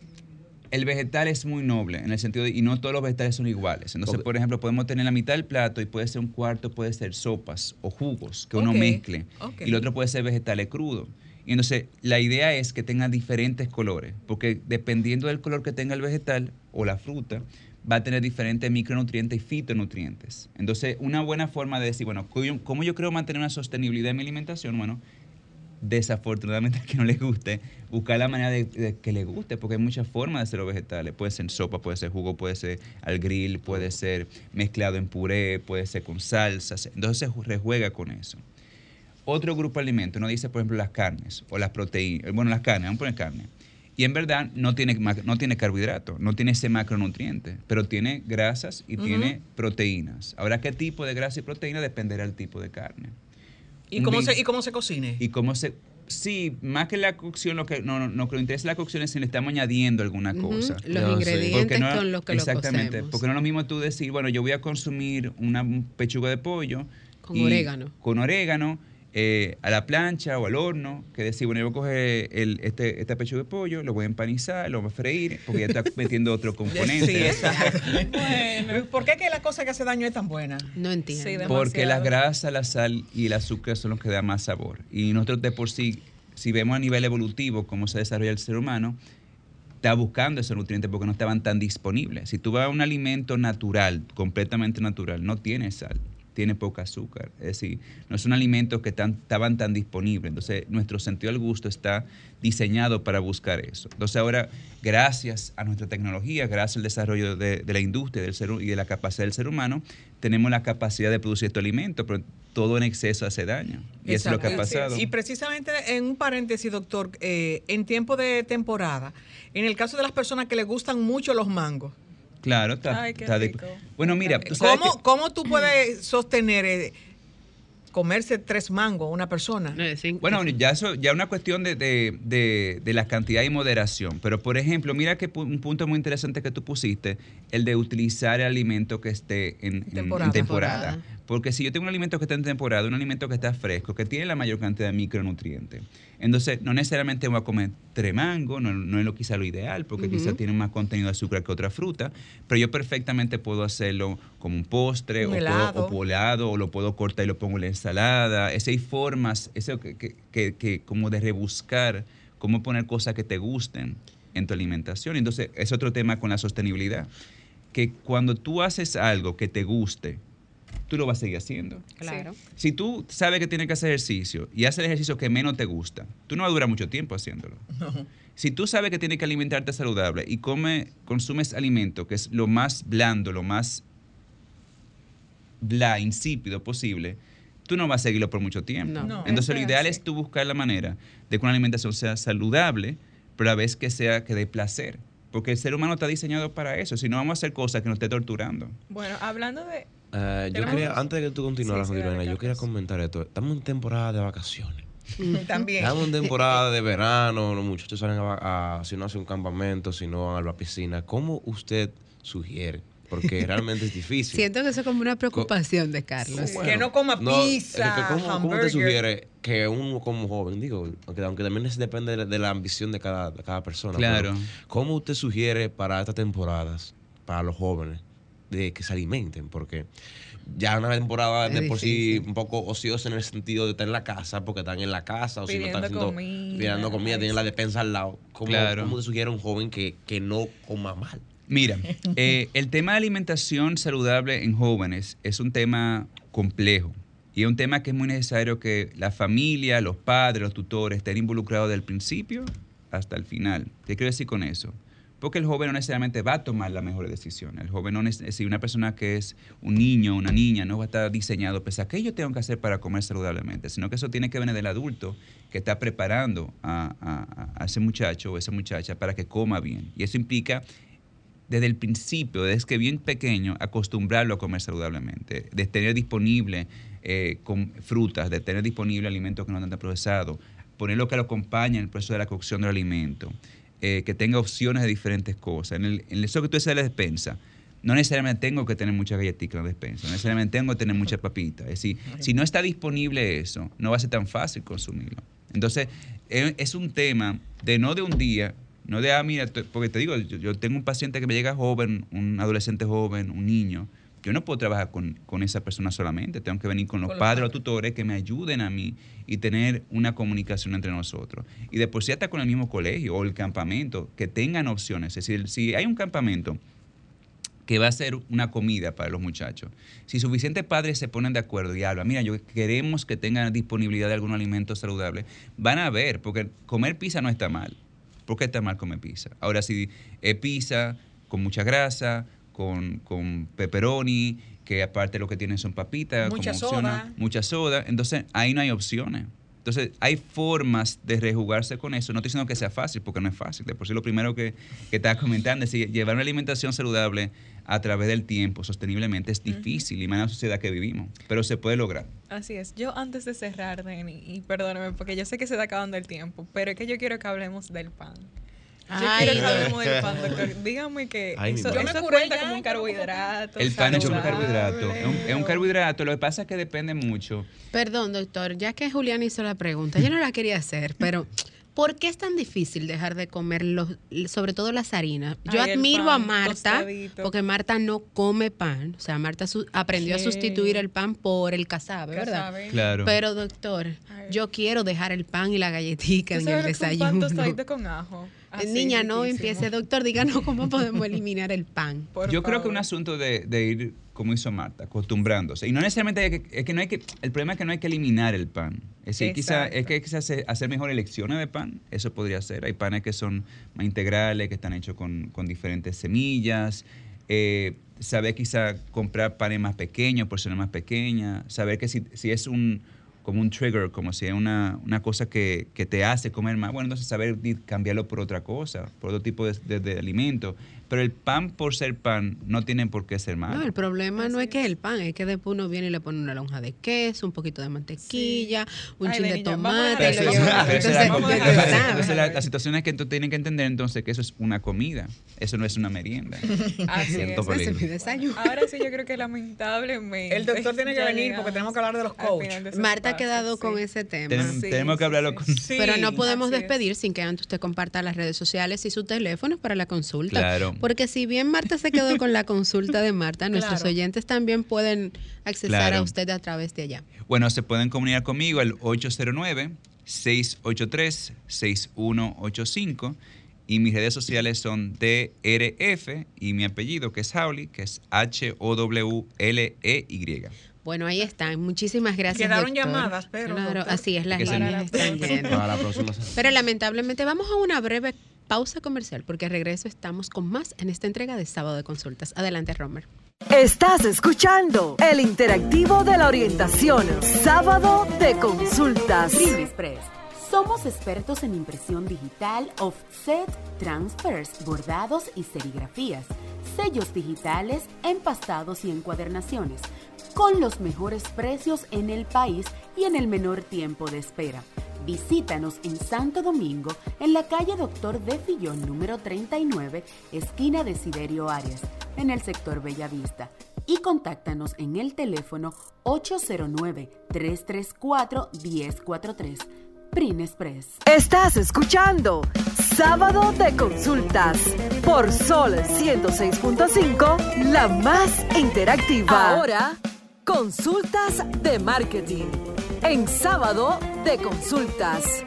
el vegetal es muy noble en el sentido de, y no todos los vegetales son iguales. Entonces, por ejemplo, podemos tener la mitad del plato y puede ser un cuarto, puede ser sopas o jugos que uno mezcle. Y el otro puede ser vegetales crudos. Y entonces la idea es que tenga diferentes colores, porque dependiendo del color que tenga el vegetal o la fruta, va a tener diferentes micronutrientes y fitonutrientes. Entonces, una buena forma de decir, bueno, ¿cómo yo creo mantener una sostenibilidad en mi alimentación? Bueno, desafortunadamente que no le guste, buscar la manera de, que le guste, porque hay muchas formas de hacer los vegetales. Puede ser en sopa, puede ser jugo, puede ser al grill, puede ser mezclado en puré, puede ser con salsas. Entonces se rejuega con eso. Otro grupo de alimentos, uno dice, por ejemplo, las carnes o las proteínas, bueno, las carnes, vamos a poner carne. Y en verdad no tiene, no tiene carbohidratos, no tiene ese macronutriente, pero tiene grasas y tiene proteínas. Ahora, ¿qué tipo de grasa y proteína? Dependerá del tipo de carne. ¿Y cómo, se, ¿Y cómo se cocine? Y cómo se... Sí, más que la cocción, lo que no, no, lo que interesa la cocción es si le estamos añadiendo alguna cosa. Los ingredientes con los que exactamente, lo porque no es lo mismo tú decir, bueno, yo voy a consumir una pechuga de pollo. Con orégano. Con orégano eh, a la plancha o al horno, que decir, bueno, yo voy a coger el, este, este pecho de pollo, lo voy a empanizar, lo voy a freír, porque ya está <laughs> metiendo otro componente. Sí, exacto. bueno, ¿por qué que la cosa que hace daño es tan buena? No entiendo. porque la grasa, la sal y el azúcar son los que dan más sabor. Y nosotros de por sí, si vemos a nivel evolutivo cómo se desarrolla el ser humano, está buscando esos nutrientes porque no estaban tan disponibles. Si tú vas a un alimento natural, completamente natural, no tiene sal tiene poca azúcar. Es decir, no son alimentos que estaban tan disponibles. Entonces, nuestro sentido del gusto está diseñado para buscar eso. Entonces, ahora, gracias a nuestra tecnología, gracias al desarrollo de, la industria del ser, y de la capacidad del ser humano, tenemos la capacidad de producir estos alimentos, pero todo en exceso hace daño. Y eso es lo que ha pasado. Y precisamente en un paréntesis, doctor, eh, en tiempo de temporada, en el caso de las personas que les gustan mucho los mangos, Claro, está, Bueno, mira, ¿Cómo, ¿Cómo, tú puedes sostener eh, comerse tres mangos una persona? Bueno, ya eso ya una cuestión de, de, de, la cantidad y moderación. Pero, por ejemplo, mira que un punto muy interesante que tú pusiste, el de utilizar el alimento que esté en temporada. Porque si yo tengo un alimento que está en temporada, un alimento que está fresco, que tiene la mayor cantidad de micronutrientes, Entonces, no necesariamente voy a comer tremango, no, no es lo quizá lo ideal, porque quizá tiene más contenido de azúcar que otra fruta, pero yo perfectamente puedo hacerlo como un postre, Un o, helado. puedo, o helado, o lo puedo cortar y lo pongo en la ensalada. Ese hay formas, eso que, que- que- que como de rebuscar, cómo poner cosas que te gusten en tu alimentación. Entonces, es otro tema con la sostenibilidad, que cuando tú haces algo que te guste, tú lo vas a seguir haciendo. Claro. Si tú sabes que tienes que hacer ejercicio y haces el ejercicio que menos te gusta, tú no vas a durar mucho tiempo haciéndolo. Si tú sabes que tienes que alimentarte saludable y come, consumes alimento que es lo más blando, lo más bla, insípido posible, tú no vas a seguirlo por mucho tiempo. No. No. Entonces lo ideal es tú buscar la manera de que una alimentación sea saludable, pero a la vez que sea que dé placer. Porque el ser humano está diseñado para eso. Si no, vamos a hacer cosas que nos esté torturando. Bueno, hablando de... Eh, yo quería, antes de que tú continuaras, Sí, sí, yo quería comentar esto. Estamos en temporada de vacaciones. <laughs> También. Estamos en temporada de verano, los muchachos salen a, a- si no hacen un campamento, si no van a la piscina. ¿Cómo usted sugiere? Porque <laughs> realmente es difícil. Siento que eso es como una preocupación de Carlos. Sí. Que no coma pizza, es que ¿cómo, ¿Cómo te sugiere que uno como joven, digo, aunque, aunque también es- depende de, de la ambición de cada, de cada persona, Claro. pero ¿cómo usted sugiere para estas temporadas, para los jóvenes, de que se alimenten? Porque ya una temporada Es de por sí un poco ociosa en el sentido de estar en la casa, porque están en la casa, o si no están haciendo, comida. pidiendo comida, tienen la despensa al lado. ¿Cómo, Claro. ¿Cómo te sugiere a un joven que, que no coma mal? Mira, <laughs> eh, el tema de alimentación saludable en jóvenes es un tema complejo y es un tema que es muy necesario que la familia, los padres, los tutores estén involucrados del principio hasta el final. ¿Qué quiero decir con eso? Porque el joven no necesariamente va a tomar la mejor decisión. El joven no si una persona que es un niño, una niña, no va a estar diseñado, pues, ¿qué yo tengo que hacer para comer saludablemente? Sino que eso tiene que venir del adulto que está preparando a, a- a ese muchacho o esa muchacha para que coma bien. Y eso implica desde el principio, desde que bien pequeño, acostumbrarlo a comer saludablemente, de tener disponible eh, frutas, de tener disponible alimentos que no están procesados, poner lo que lo acompaña en el proceso de la cocción del alimento, eh, que tenga opciones de diferentes cosas. En, el, en eso que tú dices de la despensa, no necesariamente tengo que tener muchas galletitas en la despensa, no necesariamente tengo que tener mucha papita. Es decir, si no está disponible eso, no va a ser tan fácil consumirlo. Entonces, eh, es un tema de no de un día, no de, ah, mira, porque te digo, yo, yo tengo un paciente que me llega joven, un adolescente joven, un niño. Yo no puedo trabajar con, con esa persona solamente, tengo que venir con los Con los padres o padres. tutores que me ayuden a mí y tener una comunicación entre nosotros. Y de por sí hasta con el mismo colegio o el campamento, que tengan opciones. Es decir, si hay un campamento que va a ser una comida para los muchachos. Si suficientes padres se ponen de acuerdo y hablan, mira, yo queremos que tengan disponibilidad de algún alimento saludable, van a ver, porque comer pizza no está mal. ¿Por qué está mal comer pizza? Ahora, si es pizza con mucha grasa, con, con pepperoni, que aparte lo que tienen son papitas, Mucha como soda. mucha soda, entonces ahí no hay opciones. Entonces, hay formas de rejugarse con eso. No estoy diciendo que sea fácil, porque no es fácil. De por sí, lo primero que, que estaba comentando es que llevar una alimentación saludable a través del tiempo, sosteniblemente, es difícil, y más en la sociedad que vivimos. Pero se puede lograr. Así es. Yo antes de cerrar, Denny, y perdóname porque yo sé que se está acabando el tiempo, pero es que yo quiero que hablemos del pan. Yo Ay, quiero que no. hablemos del pan, doctor. <laughs> Dígame que Ay, eso, Yo cuenta ya, como un yo carbohidrato. El pan es un carbohidrato. Es un, es un carbohidrato. Lo que pasa es que depende mucho. Perdón, doctor, ya que Julián hizo la pregunta, yo no la quería hacer, pero ¿por qué es tan difícil dejar de comer los, sobre todo las harinas? Yo Ay, admiro a Marta, tostadito. porque Marta no come pan, o sea, Marta su- aprendió a sustituir el pan por el casabe, ¿verdad? Casabe. Claro. Pero doctor, Ay. yo quiero dejar el pan y la galletica ¿Tú en el que un pan desayuno. tostadito con ajo? Así, Niña, no riquísimo. empiece, doctor, díganos cómo podemos eliminar el pan. <laughs> Por Yo creo que un asunto de, de ir, como hizo Marta, acostumbrándose. Y no necesariamente hay que, es que no hay que, el problema es que no hay que eliminar el pan. Es decir, quizá, es que hay que hacer, hacer mejor elecciones de pan. Eso podría ser. Hay panes que son más integrales, que están hechos con, con diferentes semillas. Eh, saber quizá comprar panes más pequeños, porciones más pequeñas. Saber que si, si es un como un trigger, como si es una, una cosa que, que te hace comer más, bueno, entonces saber cambiarlo por otra cosa, por otro tipo de, de- de alimento. Pero el pan por ser pan no tiene por qué ser malo. No, el problema no es que el pan, es que después uno viene y le pone una lonja de queso, un poquito de mantequilla, un Ay, chin de Lenny, ya, vamos a tomate. es Entonces, la, situación es que tú tienes que entender entonces que eso es una comida, eso no es una merienda. <laughs> Así Siento es. Ese es mi desayuno. Ahora sí yo creo que lamentablemente... El doctor tiene que venir porque tenemos que hablar de los al coach. final de ese Marta ha quedado con ese tema. tenemos que hablarlo con... Pero no podemos despedir sin que antes usted comparta las redes sociales y su teléfono para la consulta. Claro. Porque si bien Marta se quedó con la consulta de Marta, <laughs> nuestros oyentes también pueden accesar a usted a través de allá. Bueno, se pueden comunicar conmigo al 809 683 6185 y mis redes sociales son DRF y mi apellido que es Howley, que es H-O-W-L-E-Y. Bueno, ahí están. Muchísimas gracias. Quedaron llamadas, pero. así es, las líneas están llenas. Pero lamentablemente vamos a una breve pausa comercial porque regreso estamos con más en esta entrega de Sábado de Consultas. Adelante, Romer. Estás escuchando el interactivo de la orientación, Sábado de Consultas. Express somos expertos en impresión digital, offset, transfers, bordados y serigrafías, sellos digitales, empastados y encuadernaciones, con los mejores precios en el país y en el menor tiempo de espera. Visítanos en Santo Domingo, en la calle Doctor de Fillón número 39, esquina de Siderio Arias, en el sector Bellavista. Y contáctanos en el teléfono 809-334-1043 Express. Estás escuchando Sábado de Consultas por Sol 106.5, la más interactiva. Ahora, consultas de marketing en Sábado de Consultas.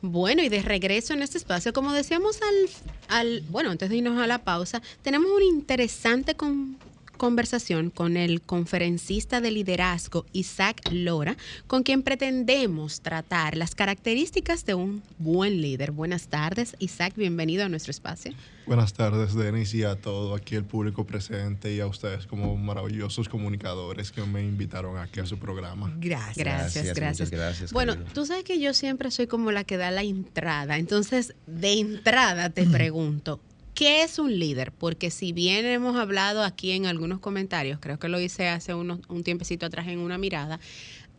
Bueno, y de regreso en este espacio, como decíamos al, al bueno, antes de irnos a la pausa, tenemos un interesante con, conversación con el conferencista de liderazgo Isaac Lora, con quien pretendemos tratar las características de un buen líder. Buenas tardes, Isaac, bienvenido a nuestro espacio. Buenas tardes, Denis, y a todo aquí el público presente y a ustedes como maravillosos comunicadores que me invitaron aquí a su programa. Gracias. Gracias, gracias. gracias bueno, tú sabes que yo siempre soy como la que da la entrada. Entonces, de entrada te <clears throat> pregunto, ¿Qué es un líder? Porque si bien hemos hablado aquí en algunos comentarios, creo que lo hice hace unos, un tiempecito atrás en una mirada,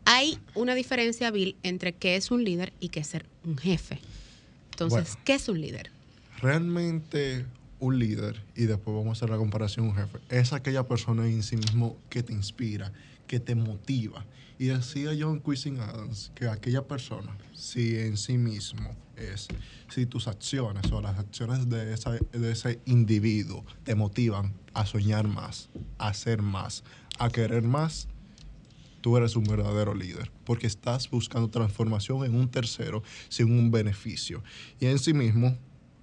hay una diferencia, Bill, entre qué es un líder y qué es ser un jefe. Entonces, ¿qué es un líder? Realmente un líder, y después vamos a hacer la comparación un jefe, es aquella persona en sí mismo que te inspira, que te motiva. Y decía John Cuisine Adams que aquella persona, si en sí mismo es si tus acciones o las acciones de, de ese individuo te motivan a soñar más, a hacer más, a querer más, tú eres un verdadero líder, porque estás buscando transformación en un tercero sin un beneficio. Y en sí mismo,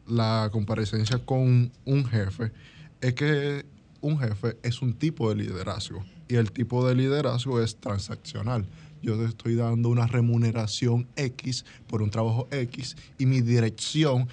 la comparecencia con un jefe es que un jefe es un tipo de liderazgo y el tipo de liderazgo es transaccional yo te estoy dando una remuneración X por un trabajo X y mi dirección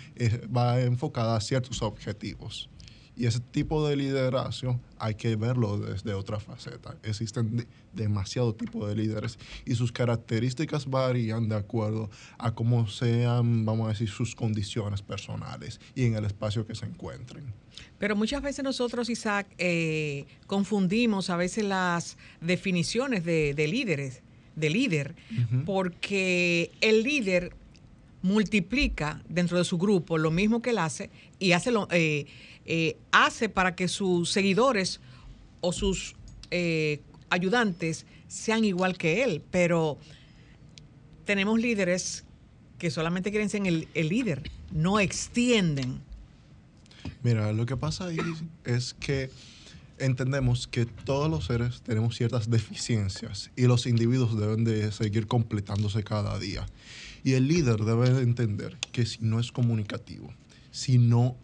va enfocada a ciertos objetivos. Y ese tipo de liderazgo hay que verlo desde otra faceta. Existen demasiados tipos de líderes y sus características varían de acuerdo a cómo sean, vamos a decir, sus condiciones personales y en el espacio que se encuentren. Pero muchas veces nosotros, Isaac, eh, confundimos a veces las definiciones de líderes de líder, porque el líder multiplica dentro de su grupo lo mismo que él hace y hace, lo, eh, eh, hace para que sus seguidores o sus eh, ayudantes sean igual que él. Pero tenemos líderes que solamente quieren ser el, el líder, no extienden. Mira, lo que pasa ahí es que entendemos que todos los seres tenemos ciertas deficiencias y los individuos deben de seguir completándose cada día. Y el líder debe de entender que si no es comunicativo, si no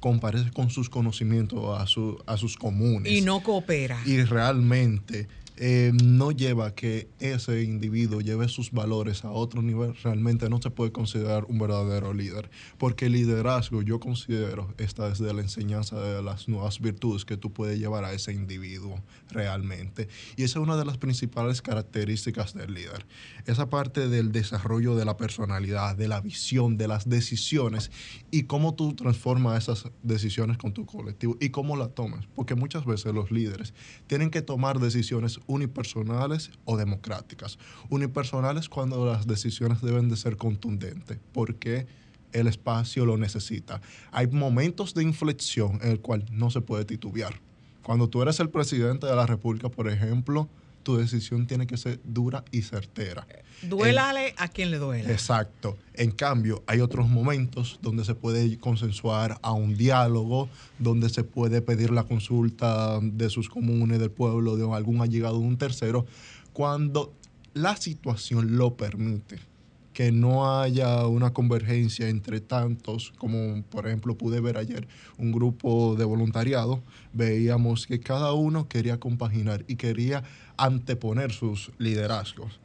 comparece con sus conocimientos a, su, a sus comunes. Y no coopera. Y realmente eh, no lleva que ese individuo lleve sus valores a otro nivel, realmente no se puede considerar un verdadero líder. Porque el liderazgo, yo considero, está desde la enseñanza de las nuevas virtudes que tú puedes llevar a ese individuo realmente. Y esa es una de las principales características del líder. Esa parte del desarrollo de la personalidad, de la visión, de las decisiones y cómo tú transformas esas decisiones con tu colectivo y cómo la tomas. Porque muchas veces los líderes tienen que tomar decisiones unipersonales o democráticas. Unipersonales cuando las decisiones deben de ser contundentes, porque el espacio lo necesita. Hay momentos de inflexión en el cual no se puede titubear. Cuando tú eres el presidente de la República, por ejemplo, tu decisión tiene que ser dura y certera. Duélale a quien le duela. Exacto. En cambio, hay otros momentos donde se puede consensuar a un diálogo, donde se puede pedir la consulta de sus comunes, del pueblo, de algún allegado de un tercero, cuando la situación lo permite. Que no haya una convergencia entre tantos, como por ejemplo pude ver ayer un grupo de voluntariado, veíamos que cada uno quería compaginar y quería anteponer sus liderazgos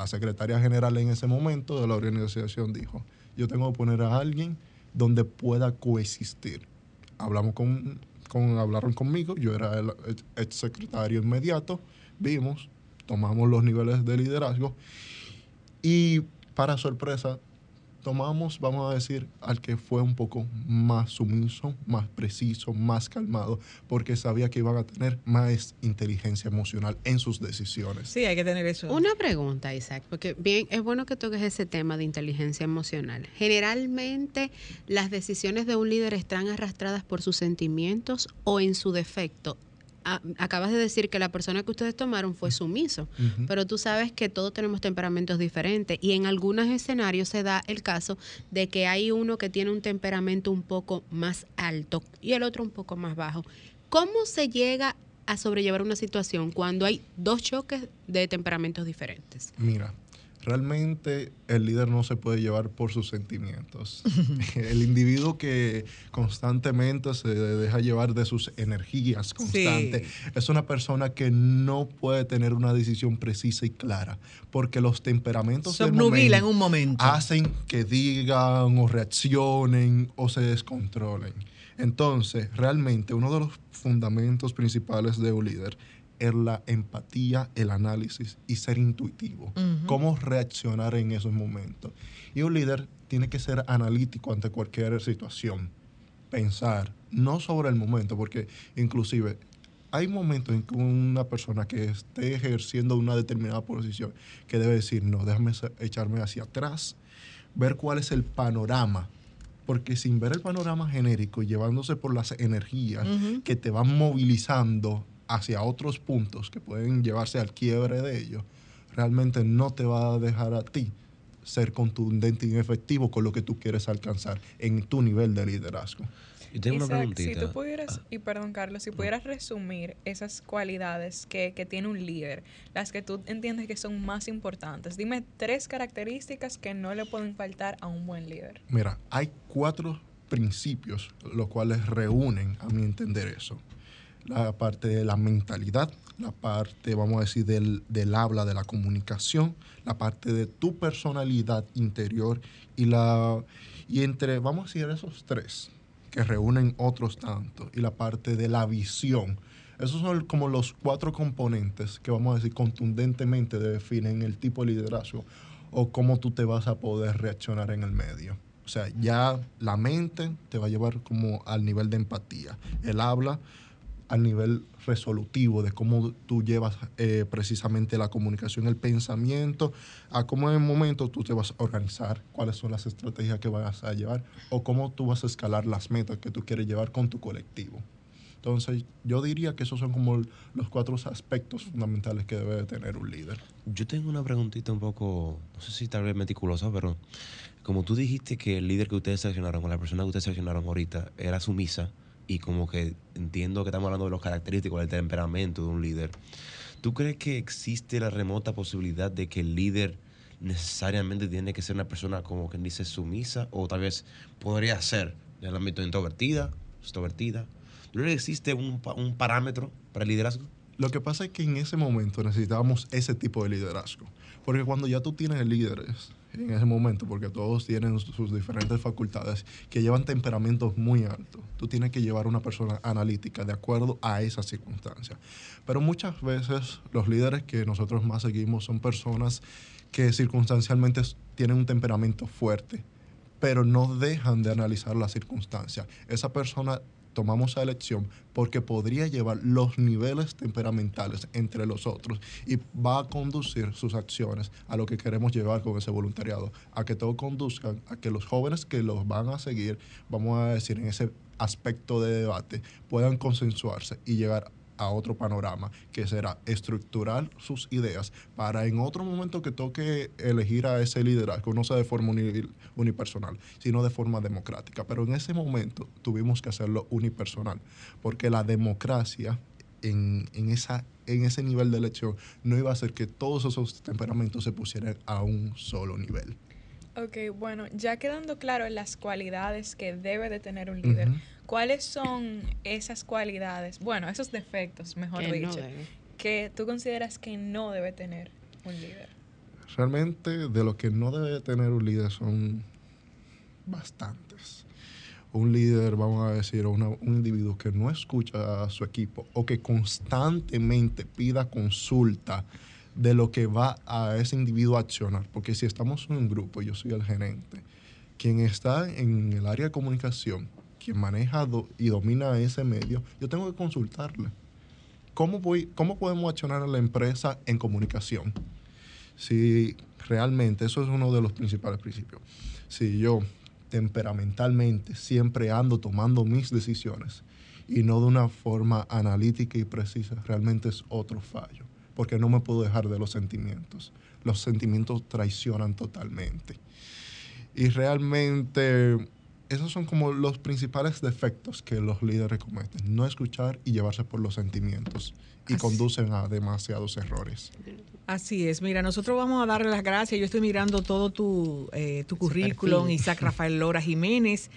la secretaria general en ese momento de la organización dijo, yo tengo que poner a alguien donde pueda coexistir. Hablamos con, con hablaron conmigo, yo era el ex secretario inmediato, vimos, tomamos los niveles de liderazgo y para sorpresa tomamos, vamos a decir, al que fue un poco más sumiso, más preciso, más calmado, porque sabía que iban a tener más inteligencia emocional en sus decisiones. Sí, hay que tener eso. Una pregunta, Isaac, porque bien, es bueno que toques ese tema de inteligencia emocional. Generalmente las decisiones de un líder están arrastradas por sus sentimientos o en su defecto acabas de decir que la persona que ustedes tomaron fue sumiso, pero tú sabes que todos tenemos temperamentos diferentes y en algunos escenarios se da el caso de que hay uno que tiene un temperamento un poco más alto y el otro un poco más bajo. ¿Cómo se llega a sobrellevar una situación cuando hay dos choques de temperamentos diferentes? Mira, realmente el líder no se puede llevar por sus sentimientos. <laughs> <laughs> el individuo que constantemente se deja llevar de sus energías constantes es una persona que no puede tener una decisión precisa y clara, porque los temperamentos se en un momento hacen que digan o reaccionen o se descontrolen. Entonces, realmente uno de los fundamentos principales de un líder es la empatía, el análisis y ser intuitivo. Cómo reaccionar en esos momentos. Y un líder tiene que ser analítico ante cualquier situación. Pensar, no sobre el momento, porque inclusive hay momentos en que una persona que esté ejerciendo una determinada posición que debe decir, no, déjame echarme hacia atrás, ver cuál es el panorama porque sin ver el panorama genérico llevándose por las energías que te van movilizando hacia otros puntos que pueden llevarse al quiebre de ellos, realmente no te va a dejar a ti ser contundente y efectivo con lo que tú quieres alcanzar en tu nivel de liderazgo. Y tengo una Si tú pudieras, y perdón Carlos, si pudieras resumir esas cualidades que, que, tiene un líder, las que tú entiendes que son más importantes, dime tres características que no le pueden faltar a un buen líder. Mira, hay cuatro principios los cuales reúnen, a mi entender, eso la parte de la mentalidad, la parte, vamos a decir, del, del, habla, de la comunicación, la parte de tu personalidad interior y la y entre, vamos a decir, esos tres que reúnen otros tantos y la parte de la visión. Esos son como los cuatro componentes que vamos a decir contundentemente definen el tipo de liderazgo o cómo tú te vas a poder reaccionar en el medio. O sea, ya la mente te va a llevar como al nivel de empatía. El habla al nivel resolutivo de cómo tú llevas eh, precisamente la comunicación, el pensamiento, a cómo en el momento tú te vas a organizar, cuáles son las estrategias que vas a llevar o cómo tú vas a escalar las metas que tú quieres llevar con tu colectivo. Entonces, yo diría que esos son como los cuatro aspectos fundamentales que debe tener un líder. Yo tengo una preguntita un poco, no sé si tal vez meticulosa, pero como tú dijiste que el líder que ustedes seleccionaron, o la persona que ustedes seleccionaron ahorita, era sumisa, y como que entiendo que estamos hablando de los característicos del temperamento de un líder. ¿Tú crees que existe la remota posibilidad de que el líder necesariamente tiene que ser una persona como que dice sumisa o tal vez podría ser en el ámbito introvertida, extrovertida? ¿No crees que existe un, un parámetro para el liderazgo? Lo que pasa es que en ese momento necesitábamos ese tipo de liderazgo. Porque cuando ya tú tienes líderes en ese momento, porque todos tienen sus diferentes facultades que llevan temperamentos muy altos. Tú tienes que llevar una persona analítica de acuerdo a esas circunstancias. Pero muchas veces los líderes que nosotros más seguimos son personas que circunstancialmente tienen un temperamento fuerte, pero no dejan de analizar las circunstancias. Esa persona tomamos a elección porque podría llevar los niveles temperamentales entre los otros y va a conducir sus acciones a lo que queremos llevar con ese voluntariado, a que todo conduzcan a que los jóvenes que los van a seguir, vamos a decir, en ese aspecto de debate, puedan consensuarse y llegar a otro panorama, que será estructurar sus ideas para en otro momento que toque elegir a ese liderazgo, no sea de forma uni- unipersonal, sino de forma democrática. Pero en ese momento tuvimos que hacerlo unipersonal, porque la democracia en, en esa, en ese nivel de elección no iba a hacer que todos esos temperamentos se pusieran a un solo nivel. Ok, bueno, ya quedando claro las cualidades que debe de tener un líder. ¿cuáles son esas cualidades, bueno, esos defectos, mejor Que dicho, que tú consideras que no debe tener un líder? Realmente de lo que no debe tener un líder son bastantes. Un líder, vamos a decir, una- un individuo que no escucha a su equipo o que constantemente pida consulta de lo que va a ese individuo a accionar. Porque si estamos en un grupo, yo soy el gerente, quien está en el área de comunicación, quien maneja y domina ese medio, yo tengo que consultarle. ¿Cómo, voy, ¿Cómo podemos accionar a la empresa en comunicación? si realmente, eso es uno de los principales principios, si yo temperamentalmente siempre ando tomando mis decisiones y no de una forma analítica y precisa, realmente es otro fallo, porque no me puedo dejar de los sentimientos. Los sentimientos traicionan totalmente. Y realmente esos son como los principales defectos que los líderes cometen, no escuchar y llevarse por los sentimientos y Así- conducen a demasiados errores. Así es, mira, nosotros vamos a darle las gracias. Yo estoy mirando todo tu, eh, tu currículum. Isaac Rafael Lora Jiménez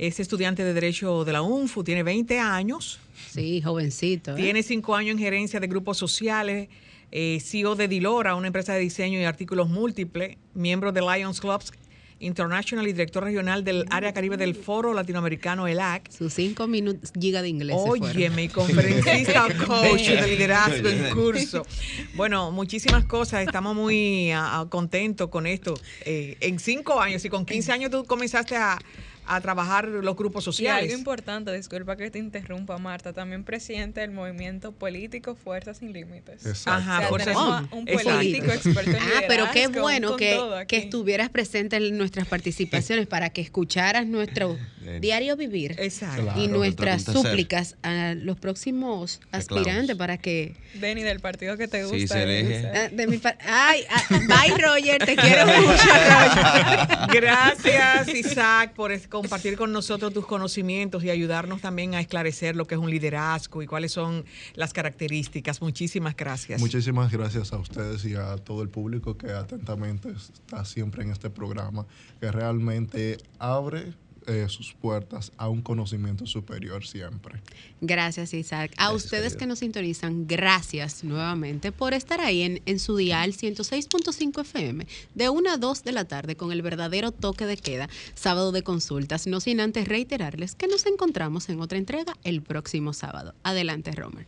es estudiante de Derecho de la UNFU, tiene 20 años, Sí, jovencito. ¿eh? tiene 5 años en gerencia de grupos sociales, eh, CEO de Dilora, una empresa de diseño y artículos múltiples, miembro de Lions Clubs International y director regional del área caribe del Foro Latinoamericano, ELAC. Sus cinco minutos giga de inglés. Oye, mi conferencista <laughs> coach de liderazgo en curso. Bueno, muchísimas cosas. Estamos muy ah, contentos con esto. Eh, en cinco años y con 15 años tú comenzaste a, a trabajar los grupos Y algo sociales. importante, disculpa que te interrumpa, Marta, también presidente del movimiento político Fuerza Sin Límites. Exacto. Ajá, O sea, por tenemos eso- a un Exacto. político experto en Ah, pero qué bueno con que, que estuvieras presente en nuestras participaciones para que escucharas nuestro diario vivir Exacto. Claro, y nuestras súplicas a los próximos aspirantes para que Denny, del partido que te gusta. Sí, se elige. Ah, de mi par- Ay, ah, bye Roger, te quiero <laughs> mucho, Roger. Gracias, Isaac, por es- compartir con nosotros tus conocimientos y ayudarnos también a esclarecer lo que es un liderazgo y cuáles son las características. Muchísimas gracias. Muchísimas gracias a ustedes y a todo el público que atentamente está siempre en este programa, que realmente abre eh, sus puertas a un conocimiento superior siempre. Gracias, Isaac. A Gracias, ustedes querido. que nos sintonizan, gracias nuevamente por estar ahí en, en su dial 106.5 FM de 1 a 2 de la tarde con el verdadero toque de queda, sábado de consultas, no sin antes reiterarles que nos encontramos en otra entrega el próximo sábado. Adelante, Romer.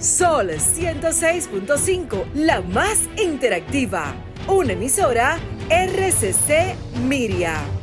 Sol 106.5, la más interactiva. Una emisora RCC Miria.